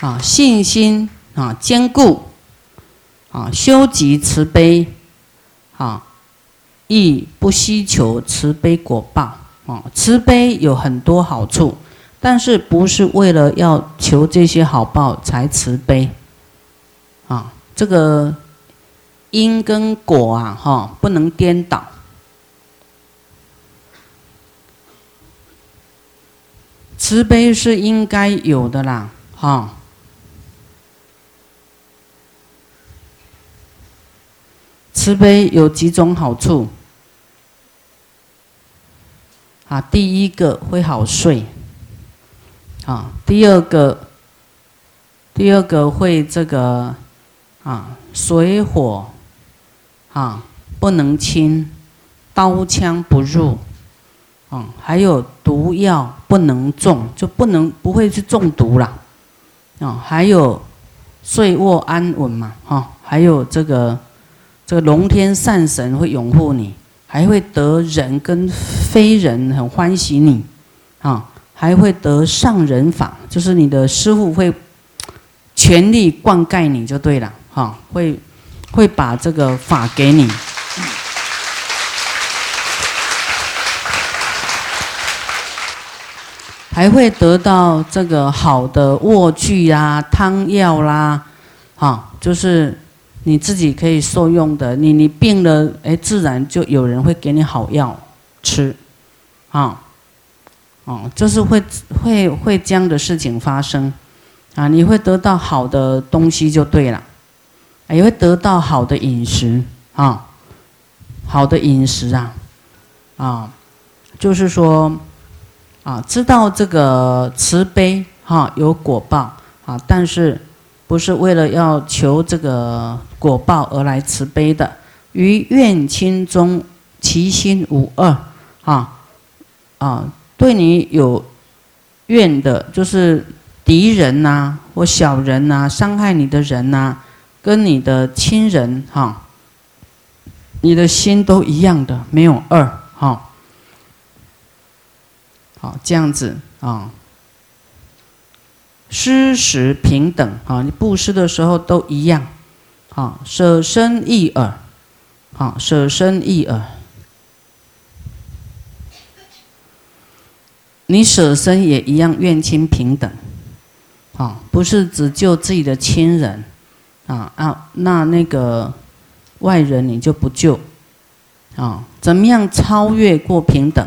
啊，信心啊坚固，啊修集慈悲，啊亦不希求慈悲果报。啊，慈悲有很多好处，但是不是为了要求这些好报才慈悲。啊，这个因跟果啊，哈，不能颠倒。慈悲是应该有的啦，哈。慈悲有几种好处啊？第一个会好睡，啊，第二个，第二个会这个啊，水火啊不能侵，刀枪不入。嗯，还有毒药不能中，就不能不会去中毒了。啊，还有睡卧安稳嘛，哈，还有这个这个龙天善神会拥护你，还会得人跟非人很欢喜你，啊，还会得上人法，就是你的师傅会全力灌溉你就对了，哈，会会把这个法给你。还会得到这个好的卧具啊、汤药啦，哈，就是你自己可以受用的。你你病了，哎，自然就有人会给你好药吃，啊，哦，就是会会会这样的事情发生，啊，你会得到好的东西就对了，也会得到好的饮食啊，好的饮食啊，啊，就是说。啊，知道这个慈悲哈有果报啊，但是不是为了要求这个果报而来慈悲的。于怨亲中，其心无二啊啊，对你有怨的，就是敌人呐，或小人呐，伤害你的人呐，跟你的亲人哈，你的心都一样的，没有二哈。好，这样子啊，施食平等啊，你布施的时候都一样，啊，舍身一耳，啊，舍身一耳，你舍身也一样，愿亲平等，啊，不是只救自己的亲人，啊啊，那那个外人你就不救，啊，怎么样超越过平等，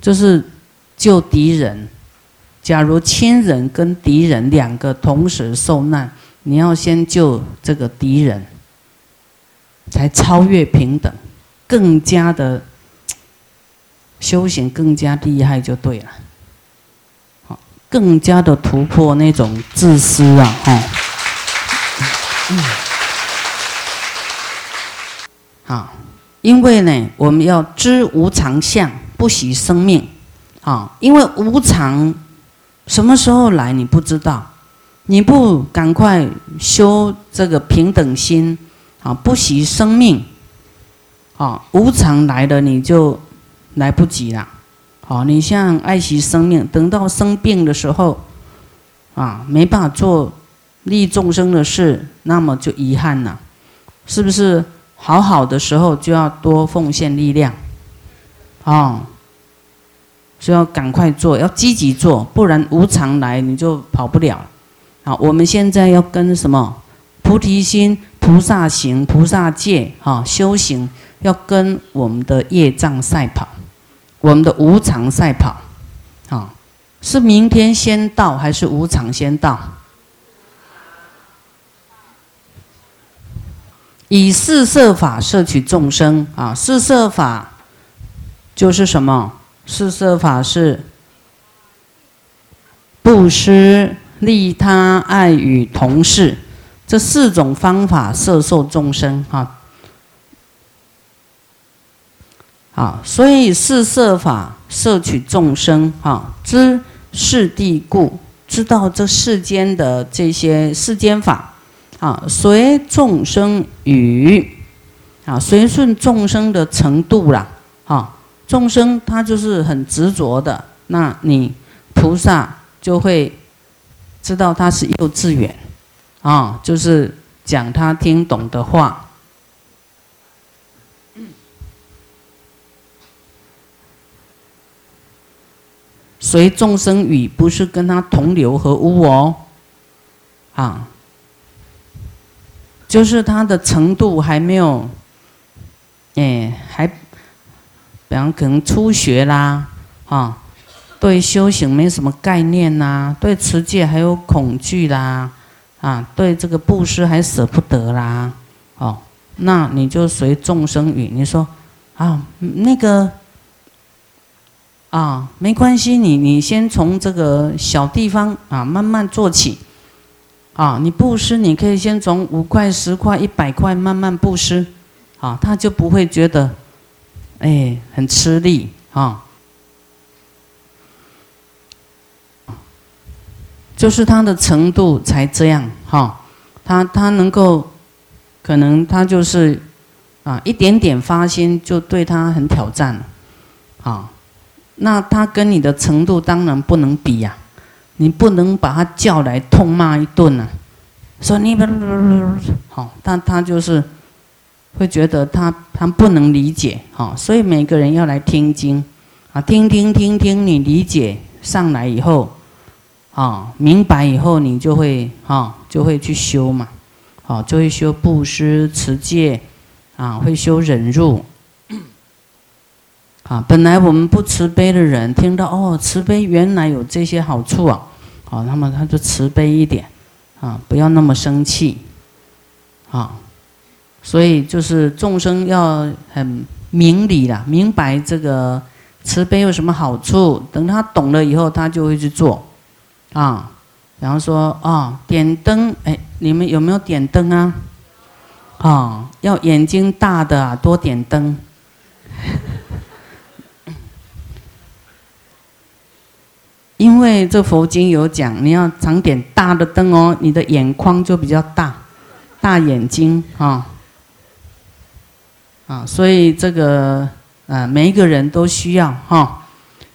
就是。救敌人，假如亲人跟敌人两个同时受难，你要先救这个敌人，才超越平等，更加的修行更加厉害就对了，好，更加的突破那种自私啊，哈，好，因为呢，我们要知无常相，不惜生命。啊，因为无常，什么时候来你不知道，你不赶快修这个平等心，啊，不惜生命，啊，无常来了你就来不及了，好，你像爱惜生命，等到生病的时候，啊，没办法做利众生的事，那么就遗憾了，是不是？好好的时候就要多奉献力量，啊就要赶快做，要积极做，不然无常来你就跑不了。好，我们现在要跟什么菩提心、菩萨行、菩萨戒，哈，修行要跟我们的业障赛跑，我们的无常赛跑。啊，是明天先到还是无常先到？以四摄法摄取众生啊，四摄法就是什么？四摄法是布施、利他、爱与同事这四种方法摄受众生哈。好，所以四摄法摄取众生哈，知世地故，知道这世间的这些世间法啊，随众生语啊，随顺众生的程度啦，众生他就是很执着的，那你菩萨就会知道他是幼稚园，啊，就是讲他听懂的话。随众生语，不是跟他同流合污哦，啊，就是他的程度还没有，哎，还，比方可能初学啦，啊，对修行没什么概念呐，对持戒还有恐惧啦，啊，对这个布施还舍不得啦，哦，那你就随众生语，你说，啊，那个。啊，没关系，你你先从这个小地方啊慢慢做起，啊，你布施你可以先从五块、十块、一百块慢慢布施，啊，他就不会觉得，哎，很吃力啊，就是他的程度才这样哈，他他能够，可能他就是啊一点点发心就对他很挑战了，啊。那他跟你的程度当然不能比呀，你不能把他叫来痛骂一顿呐，说你不好，但他就是会觉得他他不能理解，哈，所以每个人要来听经，啊，听听听听，你理解上来以后，啊，明白以后，你就会哈，就会去修嘛，好，就会修布施、持戒，啊，会修忍辱。啊，本来我们不慈悲的人，听到哦，慈悲原来有这些好处啊，好，那么他就慈悲一点，啊，不要那么生气，啊，所以就是众生要很明理啦，明白这个慈悲有什么好处，等他懂了以后，他就会去做，啊，然后说啊，点灯，哎，你们有没有点灯啊？啊，要眼睛大的啊，多点灯。因为这佛经有讲，你要常点大的灯哦，你的眼眶就比较大，大眼睛啊，啊，所以这个啊，每一个人都需要哈，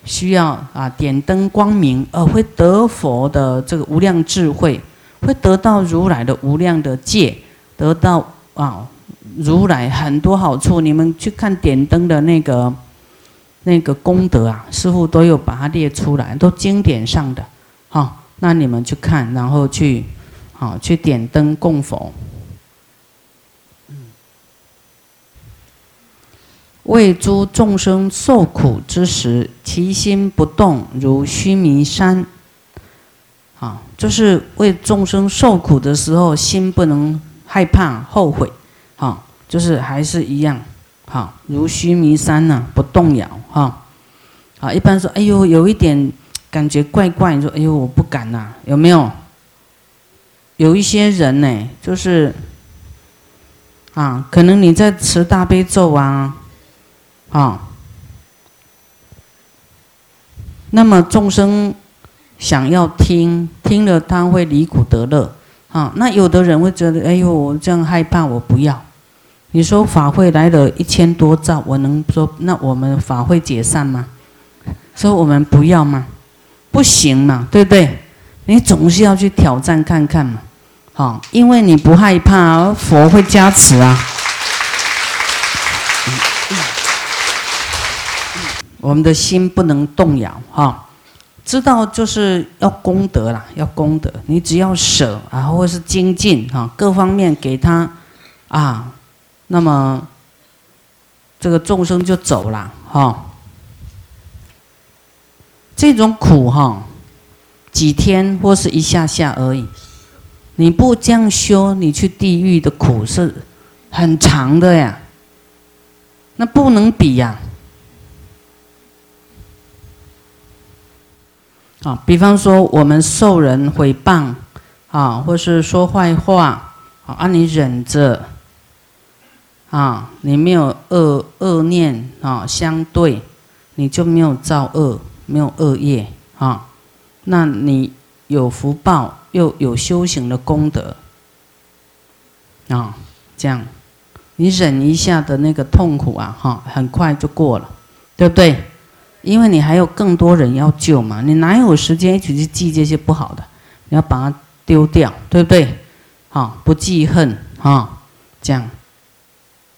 需要啊点灯光明，而会得佛的这个无量智慧，会得到如来的无量的戒，得到啊如来很多好处。你们去看点灯的那个。那个功德啊，师傅都有把它列出来，都经典上的，好，那你们去看，然后去，好去点灯供佛。为诸众生受苦之时，其心不动，如须弥山。啊，就是为众生受苦的时候，心不能害怕、后悔，啊，就是还是一样。好，如须弥山呢，不动摇哈。啊，一般说，哎呦，有一点感觉怪怪，你说，哎呦，我不敢呐，有没有？有一些人呢，就是啊，可能你在持大悲咒啊，啊，那么众生想要听，听了他会离苦得乐啊。那有的人会觉得，哎呦，我这样害怕，我不要。你说法会来了一千多兆，我能说那我们法会解散吗？说我们不要吗？不行嘛，对不对？你总是要去挑战看看嘛，好，因为你不害怕，佛会加持啊。我们的心不能动摇哈，知道就是要功德啦，要功德。你只要舍啊，或是精进哈，各方面给他啊。那么，这个众生就走了哈。这种苦哈，几天或是一下下而已。你不这样修，你去地狱的苦是很长的呀。那不能比呀。啊比方说我们受人诽谤啊，或是说坏话啊，你忍着。啊，你没有恶恶念啊，相对你就没有造恶，没有恶业啊，那你有福报，又有修行的功德啊，这样你忍一下的那个痛苦啊，哈，很快就过了，对不对？因为你还有更多人要救嘛，你哪有时间一起去记这些不好的？你要把它丢掉，对不对？好，不记恨啊，这样。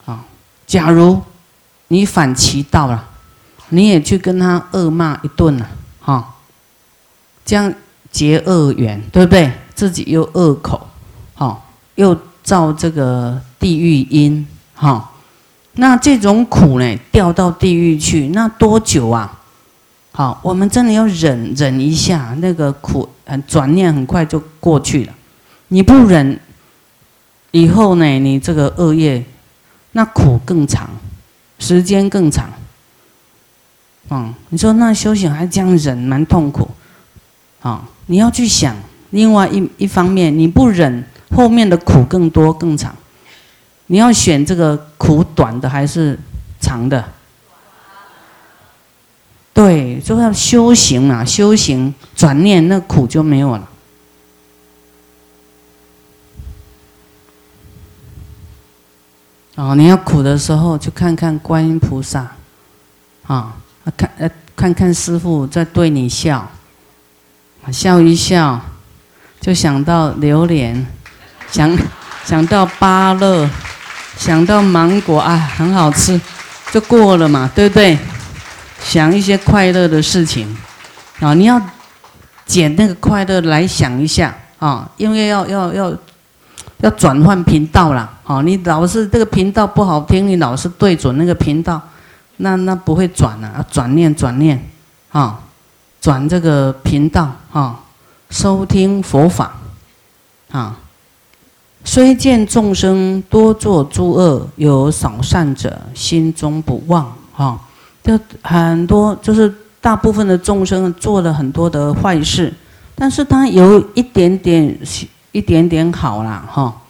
啊，假如你反其道了，你也去跟他恶骂一顿了，哈，这样结恶缘，对不对？自己又恶口，好，又造这个地狱因，哈。那这种苦呢，掉到地狱去，那多久啊？好，我们真的要忍忍一下，那个苦，很转念很快就过去了。你不忍，以后呢，你这个恶业，那苦更长，时间更长。嗯，你说那修行还这样忍，蛮痛苦。啊，你要去想，另外一一方面，你不忍，后面的苦更多更长。你要选这个苦短的还是长的？对，就要修行嘛，修行转念，那苦就没有了。哦，你要苦的时候，就看看观音菩萨，啊，看呃看看师傅在对你笑，笑一笑，就想到榴莲，想想到芭乐。想到芒果啊，很好吃，就过了嘛，对不对？想一些快乐的事情啊，你要捡那个快乐来想一下啊，因为要要要要转换频道了啊！你老是这个频道不好听，你老是对准那个频道，那那不会转啊，转念转念啊，转这个频道啊，收听佛法啊。虽见众生多作诸恶，有少善者，心中不忘。哈，就很多，就是大部分的众生做了很多的坏事，但是他有一点点、一点点好啦，哈，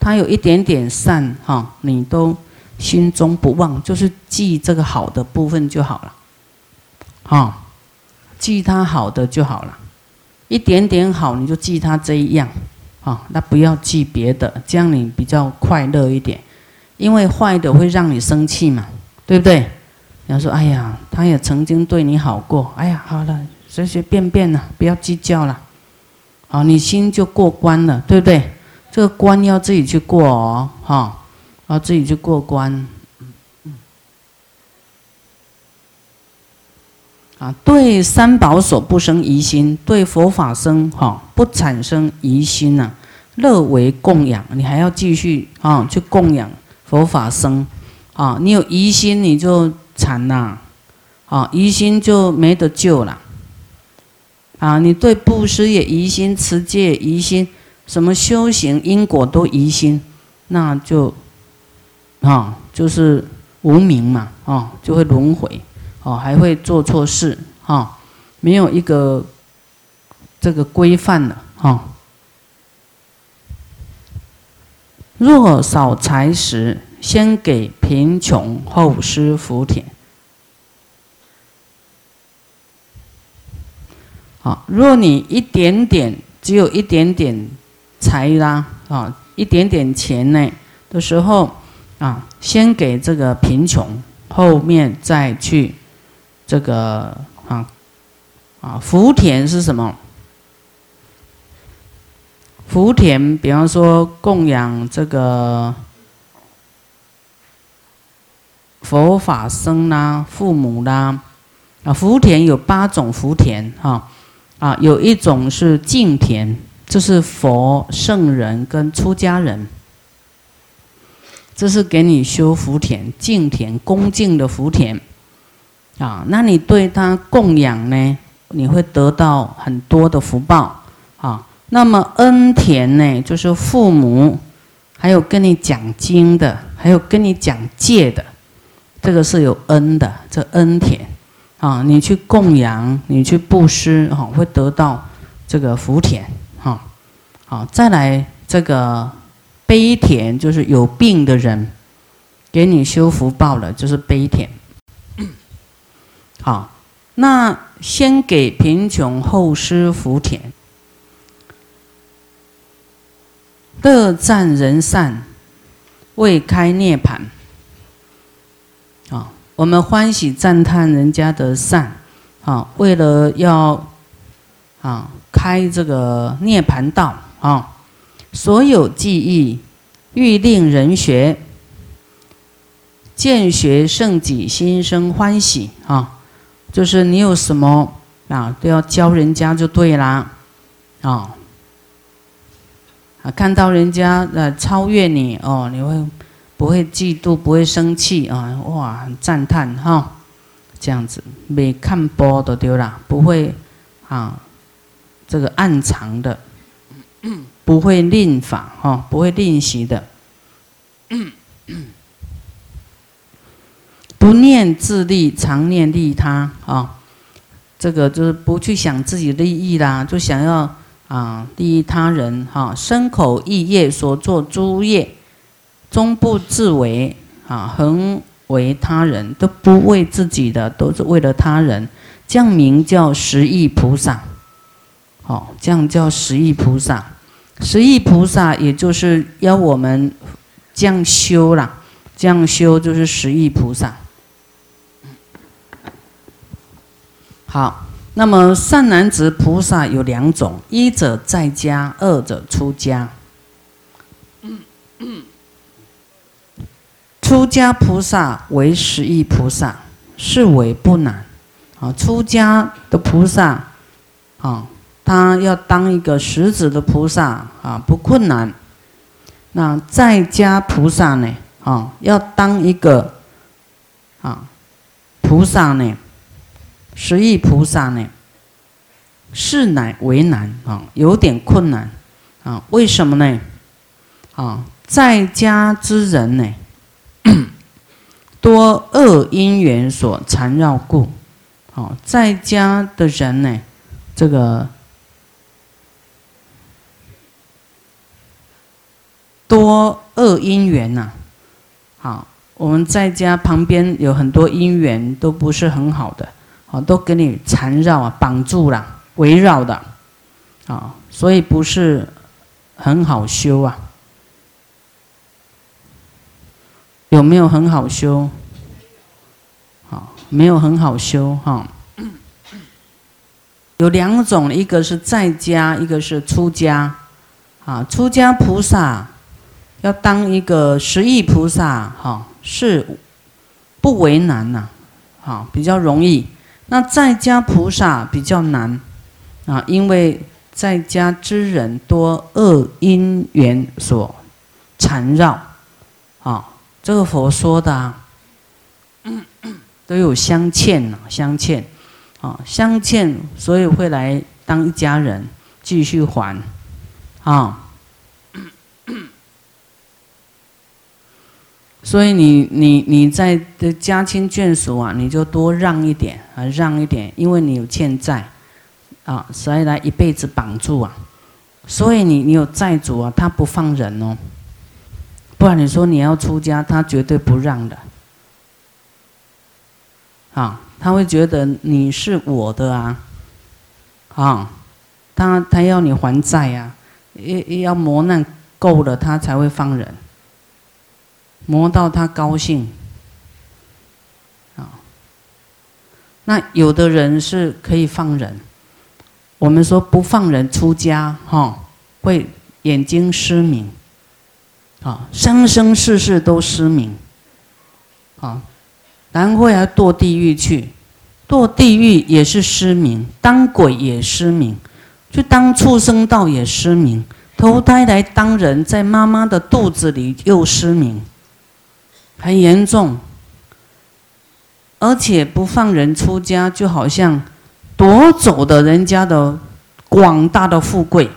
他有一点点善，哈，你都心中不忘，就是记这个好的部分就好了，哈，记他好的就好了，一点点好，你就记他这一样。啊，那不要记别的，这样你比较快乐一点。因为坏的会让你生气嘛，对不对？你要说，哎呀，他也曾经对你好过，哎呀，好了，随随便便了，不要计较了。好，你心就过关了，对不对？这个关要自己去过哦，哈，要自己去过关。啊，对三宝所不生疑心，对佛法生哈不产生疑心呐，乐为供养，你还要继续啊去供养佛法生，啊，你有疑心你就惨呐，啊，疑心就没得救了，啊，你对布施也疑心，持戒疑心，什么修行因果都疑心，那就，啊，就是无名嘛，啊，就会轮回。哦，还会做错事，哈，没有一个这个规范的，哈。若少财时，先给贫穷，后施福田。好，若你一点点，只有一点点财啦，啊，一点点钱呢的时候，啊，先给这个贫穷，后面再去。这个啊啊，福田是什么？福田，比方说供养这个佛法僧啦、父母啦啊。福田有八种福田哈啊，有一种是净田，就是佛圣人跟出家人，这是给你修福田、敬田、恭敬的福田。啊，那你对他供养呢？你会得到很多的福报啊。那么恩田呢，就是父母，还有跟你讲经的，还有跟你讲戒的，这个是有恩的，这恩田啊。你去供养，你去布施，哈，会得到这个福田，哈。好，再来这个悲田，就是有病的人，给你修福报了，就是悲田。好，那先给贫穷，后施福田，乐赞人善，未开涅盘。啊，我们欢喜赞叹人家的善，啊，为了要啊开这个涅盘道。啊，所有记忆欲令人学，见学圣己心生欢喜。啊，就是你有什么啊都要教人家就对啦啊。啊，看到人家呃超越你哦，你会不会嫉妒？不会生气啊？哇，赞叹哈，这样子没看波都丢了，不会啊，这个暗藏的，不会吝法哈，不会吝惜的，不念自利，常念利他啊，这个就是不去想自己利益啦，就想要。啊，利益他人，哈，身口意业所作诸业，终不自为，啊，恒为他人，都不为自己的，都是为了他人，这样名叫十亿菩萨，好，这样叫十亿菩萨，十亿菩萨也就是要我们这样修啦，这样修就是十亿菩萨，好。那么善男子菩萨有两种，一者在家，二者出家。出家菩萨为十亿菩萨，是为不难。啊，出家的菩萨，啊，他要当一个十子的菩萨，啊，不困难。那在家菩萨呢，啊，要当一个，啊，菩萨呢？十亿菩萨呢，是乃为难啊，有点困难啊。为什么呢？啊，在家之人呢，多恶因缘所缠绕故。好，在家的人呢，这个多恶因缘呐。好，我们在家旁边有很多因缘，都不是很好的。啊，都给你缠绕啊，绑住了，围绕的，啊，所以不是很好修啊。有没有很好修？好，没有很好修哈。有两种，一个是在家，一个是出家。啊，出家菩萨要当一个十亿菩萨，哈，是不为难呐，好，比较容易。那在家菩萨比较难啊，因为在家之人多恶因缘所缠绕啊，这个佛说的啊，都有相欠呐，相欠啊，相欠，所以会来当一家人继续还啊。所以你你你在的家亲眷属啊，你就多让一点啊，让一点，因为你有欠债，啊，所以来一辈子绑住啊。所以你你有债主啊，他不放人哦，不然你说你要出家，他绝对不让的。啊，他会觉得你是我的啊，啊，他他要你还债呀，要要磨难够了，他才会放人。磨到他高兴，啊，那有的人是可以放人，我们说不放人出家，哈，会眼睛失明，啊，生生世世都失明，啊，然后要堕地狱去，堕地狱也是失明，当鬼也失明，去当畜生道也失明，投胎来当人，在妈妈的肚子里又失明。很严重，而且不放人出家，就好像夺走的人家的广大的富贵。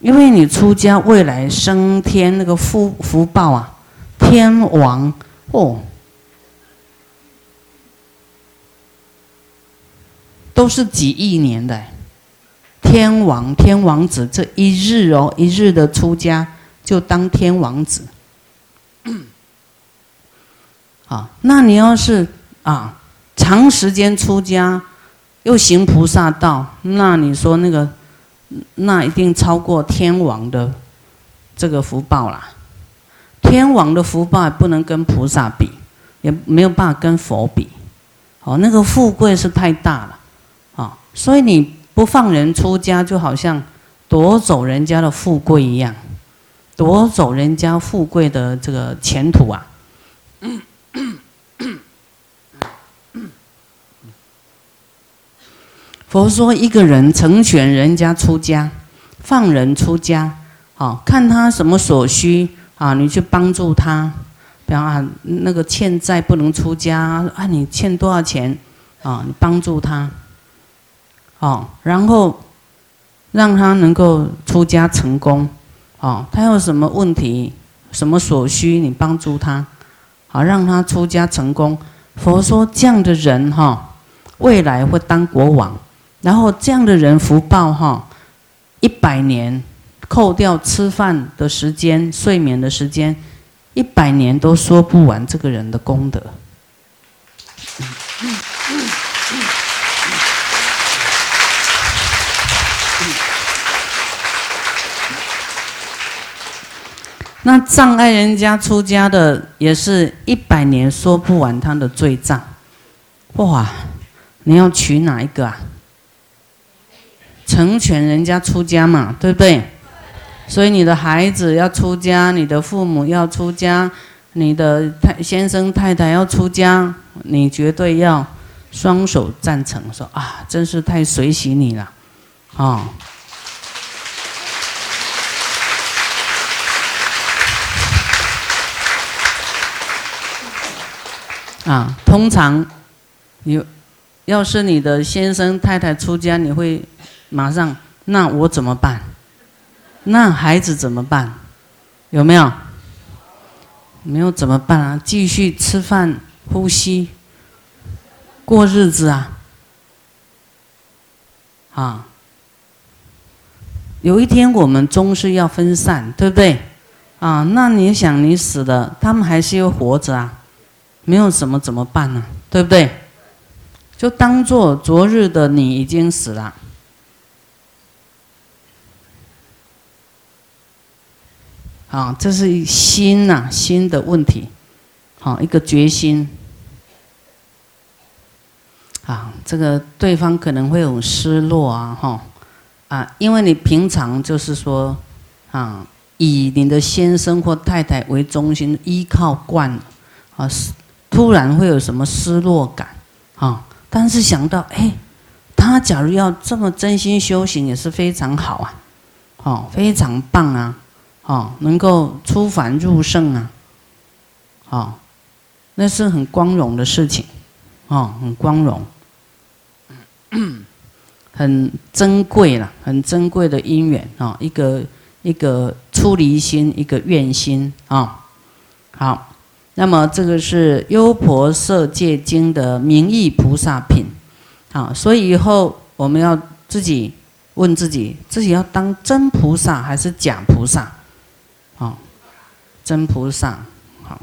因为你出家，未来升天那个福福报啊，天王哦，都是几亿年的天王天王子，这一日哦，一日的出家就当天王子。那你要是啊，长时间出家，又行菩萨道，那你说那个，那一定超过天王的这个福报啦。天王的福报不能跟菩萨比，也没有办法跟佛比。哦，那个富贵是太大了，啊，所以你不放人出家，就好像夺走人家的富贵一样，夺走人家富贵的这个前途啊。佛说，一个人成全人家出家，放人出家，好看他什么所需啊，你去帮助他。比方啊，那个欠债不能出家啊，你欠多少钱啊？你帮助他，哦，然后让他能够出家成功，哦，他有什么问题、什么所需，你帮助他，好让他出家成功。佛说这样的人哈，未来会当国王。然后这样的人福报哈，一百年扣掉吃饭的时间、睡眠的时间，一百年都说不完这个人的功德。那障碍人家出家的，也是一百年说不完他的罪障。哇，你要取哪一个啊？成全人家出家嘛，对不对？所以你的孩子要出家，你的父母要出家，你的太先生太太要出家，你绝对要双手赞成，说啊，真是太随喜你了，啊！啊，通常你要是你的先生太太出家，你会。马上，那我怎么办？那孩子怎么办？有没有？没有怎么办啊？继续吃饭、呼吸、过日子啊！啊，有一天我们终是要分散，对不对？啊，那你想你死了，他们还是要活着啊？没有什么怎么办呢？对不对？就当做昨日的你已经死了。啊，这是心呐，心的问题。好，一个决心。啊，这个对方可能会有失落啊，哈，啊，因为你平常就是说，啊，以你的先生或太太为中心，依靠惯，啊，突然会有什么失落感，啊，但是想到，哎，他假如要这么真心修行，也是非常好啊，哦，非常棒啊。哦，能够出凡入圣啊，哦，那是很光荣的事情，哦，很光荣，很珍贵了，很珍贵的因缘啊，一个一个出离心，一个愿心啊，好，那么这个是《优婆塞戒经》的名义菩萨品，啊，所以以后我们要自己问自己，自己要当真菩萨还是假菩萨？真菩萨。好。